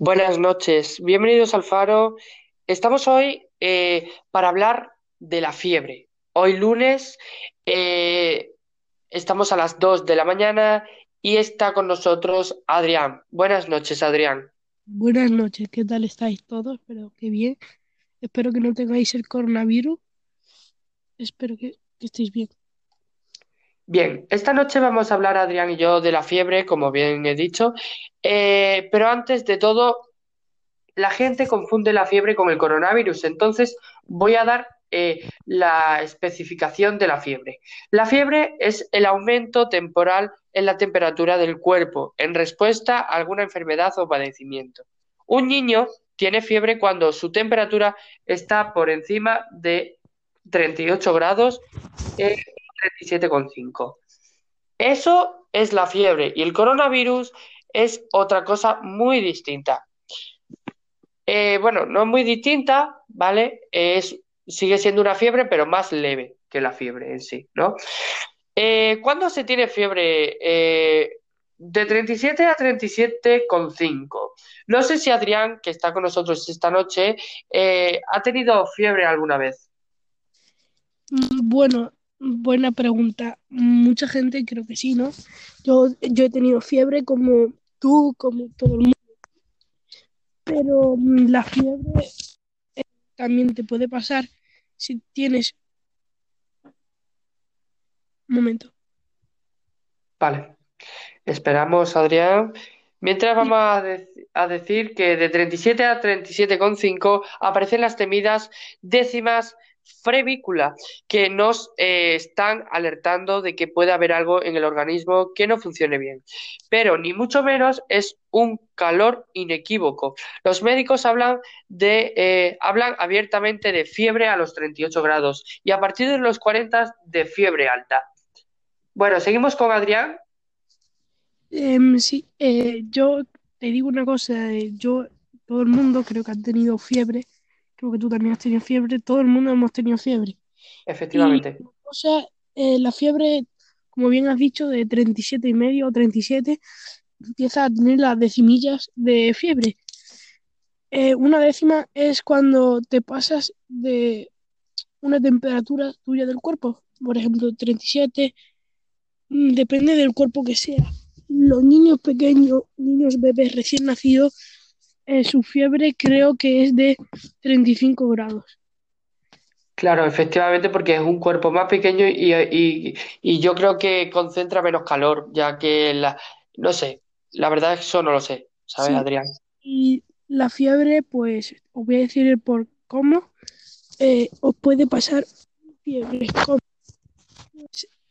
Buenas noches, bienvenidos al Faro. Estamos hoy eh, para hablar de la fiebre. Hoy lunes eh, estamos a las 2 de la mañana y está con nosotros Adrián. Buenas noches, Adrián. Buenas noches, ¿qué tal estáis todos? Espero que bien. Espero que no tengáis el coronavirus. Espero que, que estéis bien. Bien, esta noche vamos a hablar, Adrián y yo, de la fiebre, como bien he dicho, Eh, pero antes de todo, la gente confunde la fiebre con el coronavirus, entonces voy a dar eh, la especificación de la fiebre. La fiebre es el aumento temporal en la temperatura del cuerpo en respuesta a alguna enfermedad o padecimiento. Un niño tiene fiebre cuando su temperatura está por encima de 38 grados, eh, 37,5. Eso es la fiebre y el coronavirus es otra cosa muy distinta. Eh, bueno, no es muy distinta, ¿vale? Es, sigue siendo una fiebre, pero más leve que la fiebre en sí, ¿no? Eh, ¿cuándo se tiene fiebre? Eh, de 37 a 37,5. No sé si Adrián, que está con nosotros esta noche, eh, ha tenido fiebre alguna vez. Mm, Bueno, buena pregunta. Mucha gente creo que sí, ¿no? Yo, yo he tenido fiebre como tú, como todo el mundo, pero mm, la fiebre eh, también te puede pasar si tienes... Un momento. Vale. Esperamos, Adrián. Mientras vamos a, a decir que de 37 a 37,5 aparecen las temidas décimas frevícula, que nos eh, están alertando de que puede haber algo en el organismo que no funcione bien. Pero ni mucho menos es un calor inequívoco. Los médicos hablan de, eh, hablan abiertamente de fiebre a los 38 grados y a partir de los 40 de fiebre alta. Bueno, seguimos con Adrián. Em, sí, eh, yo te digo una cosa, eh, yo, todo el mundo creo que ha tenido fiebre, creo que tú también has tenido fiebre, todo el mundo hemos tenido fiebre. Y Efectivamente. la cosa, eh, la fiebre, como bien has dicho, de 37 y medio o 37, empieza a tener las decimillas de fiebre. Eh, una décima es cuando te pasas de una temperatura tuya del cuerpo, por ejemplo, 37, mm, depende del cuerpo que sea. Los niños pequeños, niños bebés recién nacidos, eh, su fiebre creo que es de 35 grados. Claro, efectivamente, porque es un cuerpo más pequeño y, y- y yo creo que concentra menos calor, ya que la, no sé, la verdad es que eso no lo sé, ¿sabes, Sí, Adrián? y la fiebre, pues os voy a decir el por cómo eh, os puede pasar fiebre. ¿Cómo?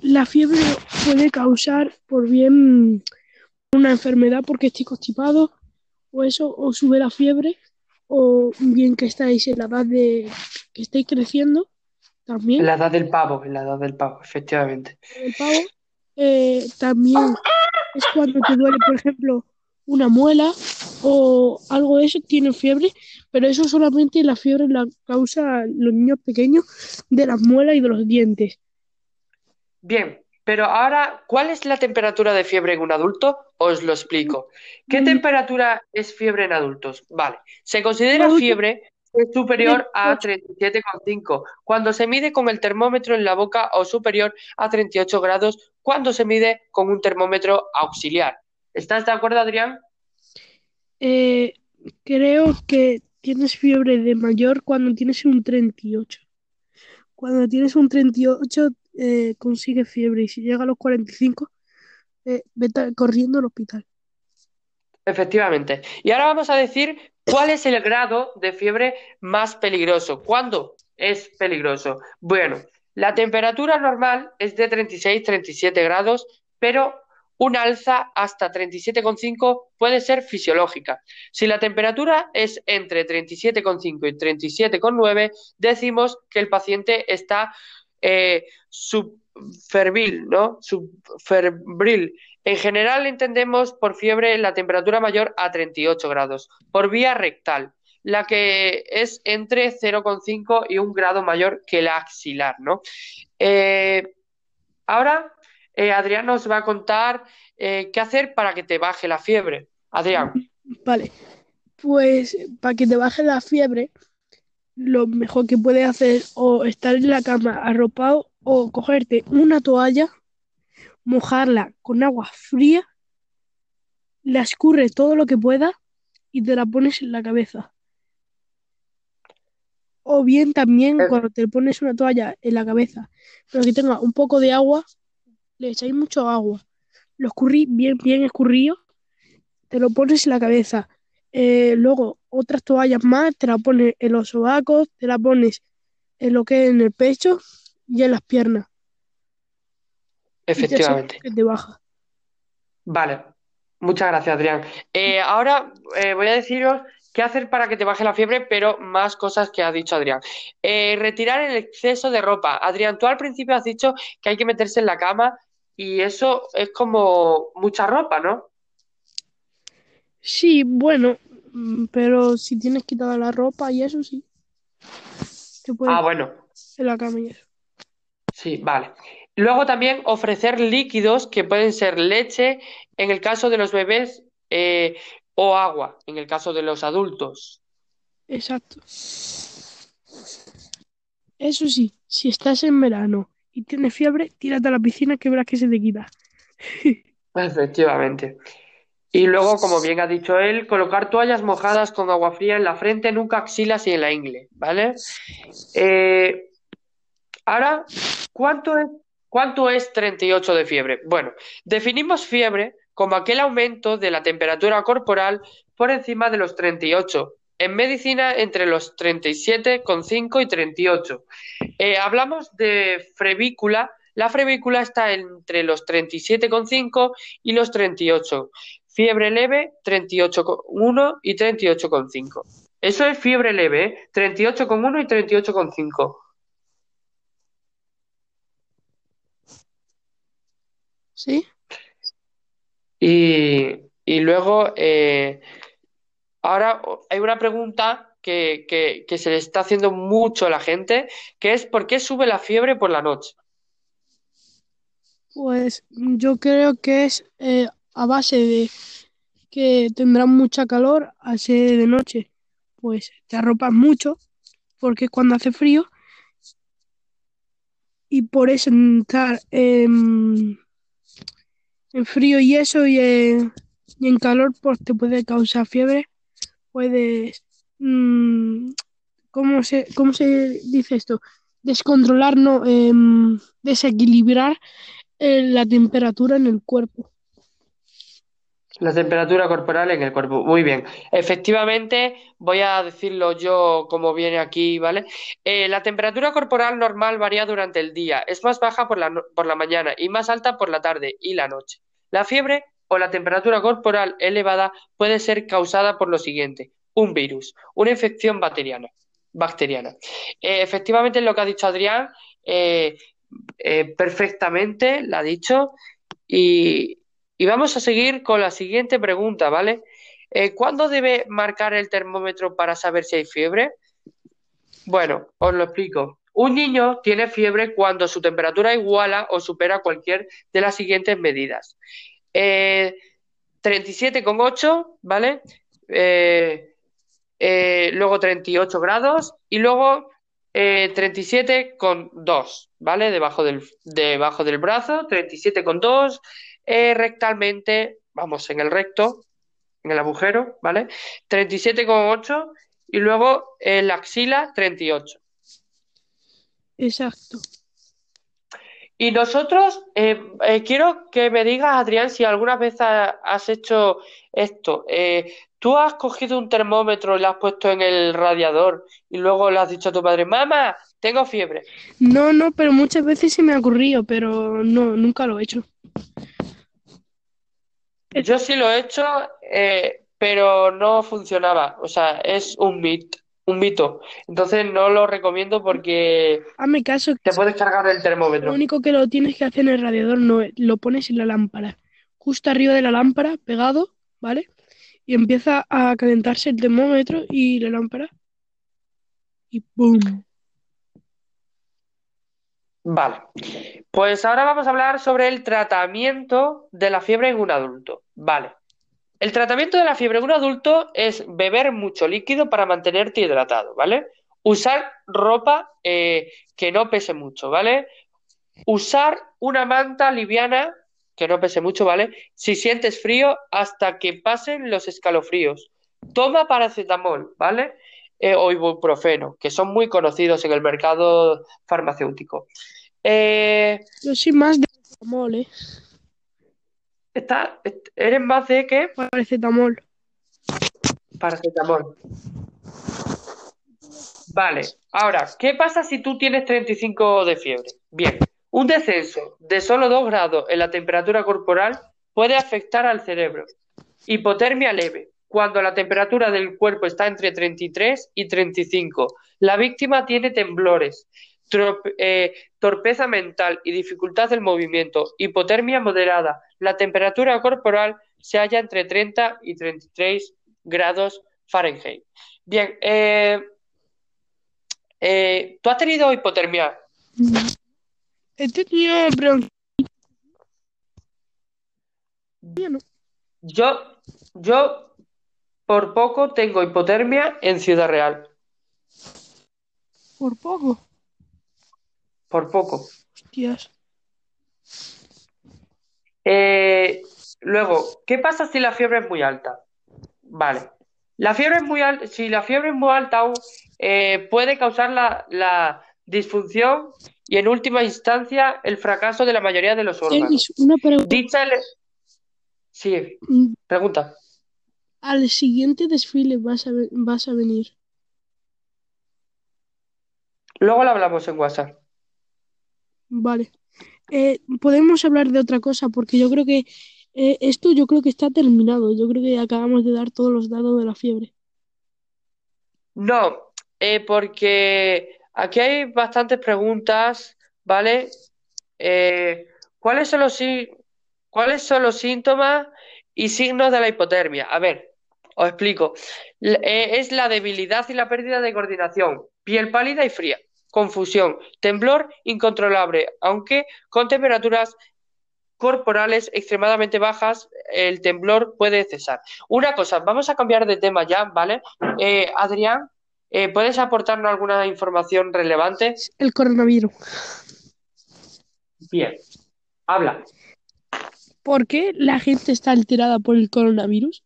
La fiebre puede causar por bien una enfermedad porque estéis constipados o eso, o sube la fiebre, o bien que estáis en la edad de que estáis creciendo En también, la edad del pavo, en la edad del pavo, efectivamente. el pavo, eh, también es cuando te duele, por ejemplo, una muela o algo de eso, tienen fiebre, pero eso solamente la fiebre la causa los niños pequeños de las muelas y de los dientes. Bien, pero ahora, ¿cuál es la temperatura de fiebre en un adulto? Os lo explico. ¿Qué Mm, temperatura es fiebre en adultos? Vale, se considera fiebre es superior a 38, 37,5 cuando se mide con el termómetro en la boca o superior a 38 grados cuando se mide con un termómetro auxiliar. ¿Estás de acuerdo, Adrián? eh, creo que tienes fiebre de mayor cuando tienes un 38. Cuando tienes un 38, eh, consigues fiebre y si llega a los 45, eh, vete corriendo al hospital. Efectivamente. Y ahora vamos a decir cuál es el grado de fiebre más peligroso. ¿Cuándo es peligroso? Bueno, la temperatura normal es de 36-37 grados, pero un alza hasta 37,5 puede ser fisiológica. Si la temperatura es entre 37,5 y 37,9, decimos que el paciente está eh, subfervil, ¿no? Subferbril. En general entendemos por fiebre la temperatura mayor a 38 grados, por vía rectal, la que es entre 0,5 y un grado mayor que la axilar, ¿no? Eh, ahora eh, Adrián nos va a contar qué hacer para que te baje la fiebre. Adrián, Vale, Pues para que te baje la fiebre, lo mejor que puedes hacer o estar en la cama arropado o cogerte una toalla, mojarla con agua fría, la escurres todo lo que puedas y te la pones en la cabeza. O bien también Eh, cuando te pones una toalla en la cabeza, pero que tenga un poco de agua, le echáis mucho agua. Lo escurrís bien, bien escurrido, te lo pones en la cabeza. Eh, luego otras toallas más, te la pones en los sobacos, te la pones en lo que es en el pecho y en las piernas. Y te efectivamente. que te baja. Vale, muchas gracias, Adrián. Eh, ahora eh, voy a deciros qué hacer para que te baje la fiebre, pero más cosas que ha dicho Adrián. Eh, retirar el exceso de ropa. Adrián, tú al principio has dicho que hay que meterse en la cama y eso es como mucha ropa, ¿no? Sí, bueno, mm, pero si tienes quitada la ropa y eso sí, te puedes Ah, bueno, en la cama y eso. sí, vale. Luego también ofrecer líquidos que pueden ser leche en el caso de los bebés eh, o agua en el caso de los adultos. Exacto. Eso sí, si estás en verano y tienes fiebre, tírate a la piscina que verás que se te quita. Efectivamente. Y luego, como bien ha dicho él, colocar toallas mojadas con agua fría en la frente, nuca, axilas y en la ingle, ¿vale? Eh, ahora, ¿cuánto es, cuánto es 38 de fiebre? Bueno, definimos fiebre como aquel aumento de la temperatura corporal por encima de los 38. En medicina, entre los 37,5 y 38. Eh, hablamos de frevícula. La frevícula está entre los 37,5 y los 38. Fiebre leve, 38,1 y 38,5. Eso es fiebre leve, ¿eh? 38,1 y 38,5. ¿Sí? Y, y luego, eh, ahora hay una pregunta que, que, que se le está haciendo mucho a la gente, que es ¿por qué sube la fiebre por la noche? Pues yo creo que es eh, a base de que tendrás mucha calor al de noche. Pues te arropas mucho porque es cuando hace frío y por eso estar em, en frío y eso y en, y en calor pues te puede causar fiebre. Puedes, mm, ¿cómo se, cómo se dice esto? Descontrolar, no, em, desequilibrar eh, la temperatura en el cuerpo. La temperatura corporal en el cuerpo. Muy bien. Efectivamente, voy a decirlo yo como viene aquí, ¿vale? Eh, la temperatura corporal normal varía durante el día. Es más baja por la, por la mañana y más alta por la tarde y la noche. La fiebre o la temperatura corporal elevada puede ser causada por lo siguiente: un virus, una infección bacteriana. bacteriana. Eh, efectivamente, lo que ha dicho Adrián, eh, eh, perfectamente, lo ha dicho. Y, y vamos a seguir con la siguiente pregunta, ¿vale? Eh, ¿cuándo debe marcar el termómetro para saber si hay fiebre? Bueno, os lo explico. Un niño tiene fiebre cuando su temperatura iguala o supera cualquier de las siguientes medidas. Eh, 37,8, ¿vale? Eh, eh, luego 38 grados y luego eh, 37,2, ¿vale? Debajo del, debajo del brazo, 37,2 eh, rectalmente, vamos, en el recto, en el agujero, ¿vale? 37,8 y luego en la axila, 38. Exacto. Y nosotros, eh, eh, quiero que me digas, Adrián, si alguna vez ha- has hecho esto. Eh, ¿tú has cogido un termómetro y lo has puesto en el radiador y luego le has dicho a tu padre, mamá, tengo fiebre? No, no, pero muchas veces se me ha ocurrido, pero no, nunca lo he hecho. Yo sí lo he hecho, eh, pero no funcionaba. O sea, es un mit, un mito. Entonces no lo recomiendo porque Hazme caso, te puedes cargar el lo termómetro. único que lo tienes que hacer en el radiador no es, lo pones en la lámpara, justo arriba de la lámpara, pegado, ¿vale? Y empieza a calentarse el termómetro y la lámpara, y ¡boom! Vale. Pues ahora vamos a hablar sobre el tratamiento de la fiebre en un adulto. Vale. El tratamiento de la fiebre en un adulto es beber mucho líquido para mantenerte hidratado, ¿vale? Usar ropa eh, que no pese mucho, ¿vale? Usar una manta liviana que no pese mucho, ¿vale? Si sientes frío, hasta que pasen los escalofríos. Toma paracetamol, ¿vale? Eh, o ibuprofeno, que son muy conocidos en el mercado farmacéutico. Eh, Yo soy más de paracetamol, ¿eh? está, ¿Eres más de qué? Paracetamol. Paracetamol. Vale, ahora, ¿qué pasa si tú tienes 35 de fiebre? Bien, un descenso de solo 2 grados en la temperatura corporal puede afectar al cerebro. Hipotermia leve, cuando la temperatura del cuerpo está entre 33 y 35. La víctima tiene temblores, eh, torpeza mental y dificultad del movimiento. Hipotermia moderada. La temperatura corporal se halla entre 30 y 33 grados Fahrenheit. Bien, eh, eh, ¿tú has tenido hipotermia? He tenido Yo, yo por poco tengo hipotermia en Ciudad Real. ¿Por poco? Por poco. Hostias. Eh, luego, ¿qué pasa si la fiebre es muy alta? Vale. La fiebre es muy alta, si la fiebre es muy alta eh, puede causar la, disfunción y en última instancia el fracaso de la mayoría de los órganos. Una pregunta. Dicha Sí, mm. pregunta. Al siguiente desfile vas a, vas a venir. Luego lo hablamos en WhatsApp. Vale. Eh, podemos hablar de otra cosa porque yo creo que eh, esto yo creo que está terminado. Yo creo que acabamos de dar todos los datos de la fiebre. No, eh, porque aquí hay bastantes preguntas, ¿vale? ¿cuáles son los cuáles son los síntomas y signos de la hipotermia? A ver, os explico. Es la debilidad y la pérdida de coordinación, piel pálida y fría, confusión, temblor incontrolable, aunque con temperaturas corporales extremadamente bajas, el temblor puede cesar. Una cosa, vamos a cambiar de tema ya, ¿vale? Eh, Adrián, eh, ¿puedes aportarnos alguna información relevante? El coronavirus. Bien, habla. ¿Por qué la gente está alterada por el coronavirus?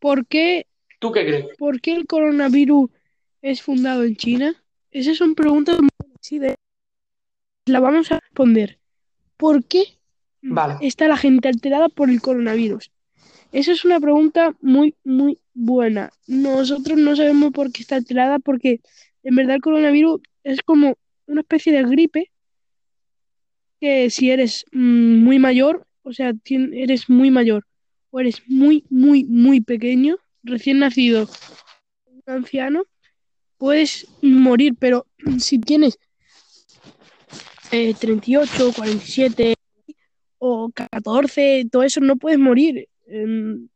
¿Por qué? ¿Tú qué crees? ¿Por qué el coronavirus es fundado en China? Esas son preguntas muy de la vamos a responder. ¿Por qué está la gente alterada por el coronavirus? Esa es una pregunta muy, muy buena. Nosotros no sabemos por qué está alterada porque en verdad el coronavirus es como una especie de gripe que si eres mm, muy mayor, o sea, eres muy mayor o eres muy, muy, muy pequeño, recién nacido, un anciano, puedes morir, pero si tienes eh, 38, 47 o 14, todo eso no puedes morir. Em,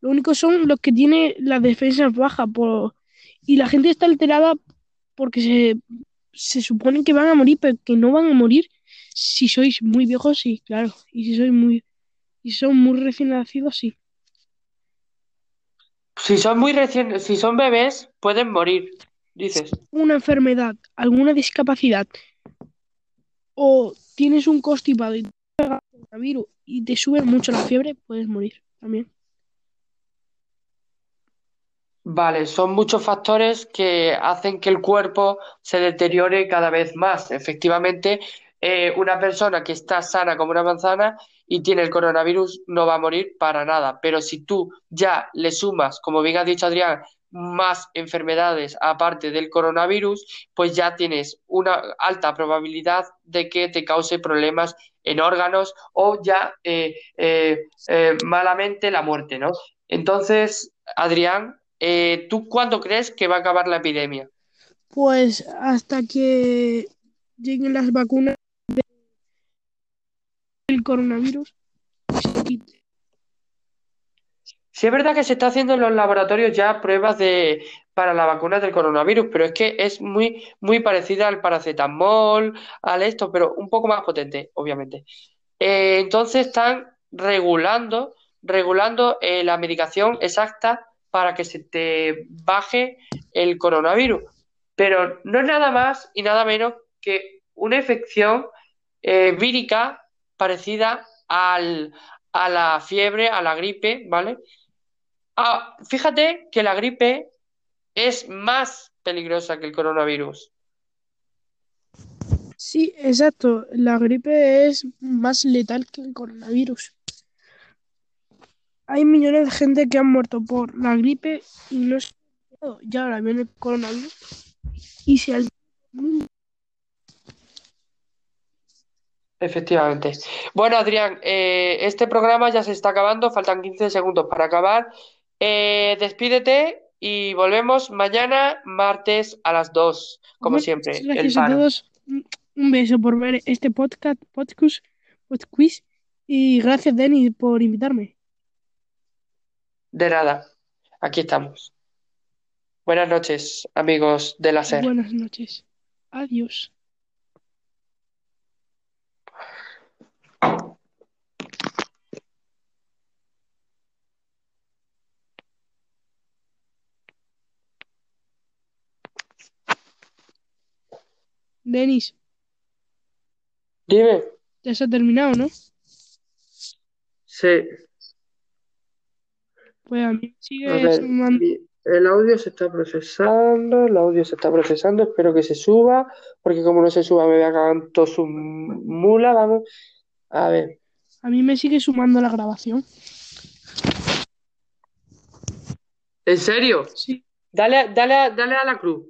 lo único son los que tienen las defensas bajas y la gente está alterada porque se, se supone que van a morir, pero que no van a morir si sois muy viejos, sí, claro. Y si sois muy y son muy recién nacidos, sí. Si son muy recién, si son bebés, pueden morir, dices. Una enfermedad, alguna discapacidad o tienes un constipado y te coronavirus y te sube mucho la fiebre, puedes morir también. Vale, son muchos factores que hacen que el cuerpo se deteriore cada vez más. Efectivamente, eh, una persona que está sana como una manzana y tiene el coronavirus no va a morir para nada. Pero si tú ya le sumas, como bien ha dicho Adrián, más enfermedades aparte del coronavirus, pues ya tienes una alta probabilidad de que te cause problemas en órganos o ya eh, eh, eh, malamente la muerte, ¿no? Entonces, Adrián, ¿tú cuándo crees que va a acabar la epidemia? Pues hasta que lleguen las vacunas del coronavirus Sí, es verdad que se está haciendo en los laboratorios ya pruebas de para la vacuna del coronavirus, pero es que es muy, muy parecida al paracetamol, al esto, pero un poco más potente, obviamente. Eh, entonces están regulando, regulando eh, la medicación exacta para que se te baje el coronavirus. Pero no es nada más y nada menos que una infección eh, vírica parecida al, a la fiebre, a la gripe, ¿vale? Ah, fíjate que la gripe es más peligrosa que el coronavirus. Sí, exacto. La gripe es más letal que el coronavirus. Hay millones de gente que han muerto por la gripe y no se ya ahora viene el coronavirus y se al Efectivamente. Bueno, Adrián, eh, este programa ya se está acabando, faltan 15 segundos para acabar. Eh, despídete y volvemos mañana, martes a las 2, como Bueno, siempre, gracias a todos. Un beso por ver este podcast, podcast, podcast y gracias, Denis, por invitarme. De nada, aquí estamos. Buenas noches, amigos de la SER. Buenas noches. Adiós. Denis, Dime. ya se ha terminado, ¿no? Sí, Pues a mí a sigues ver, man- mi- el audio se está procesando, el audio se está procesando, espero que se suba, porque como no se suba me voy a cagar todo su mula, vamos. A ver, a mí me sigue sumando la grabación. ¿en serio? Sí. Dale, dale, dale a la cruz.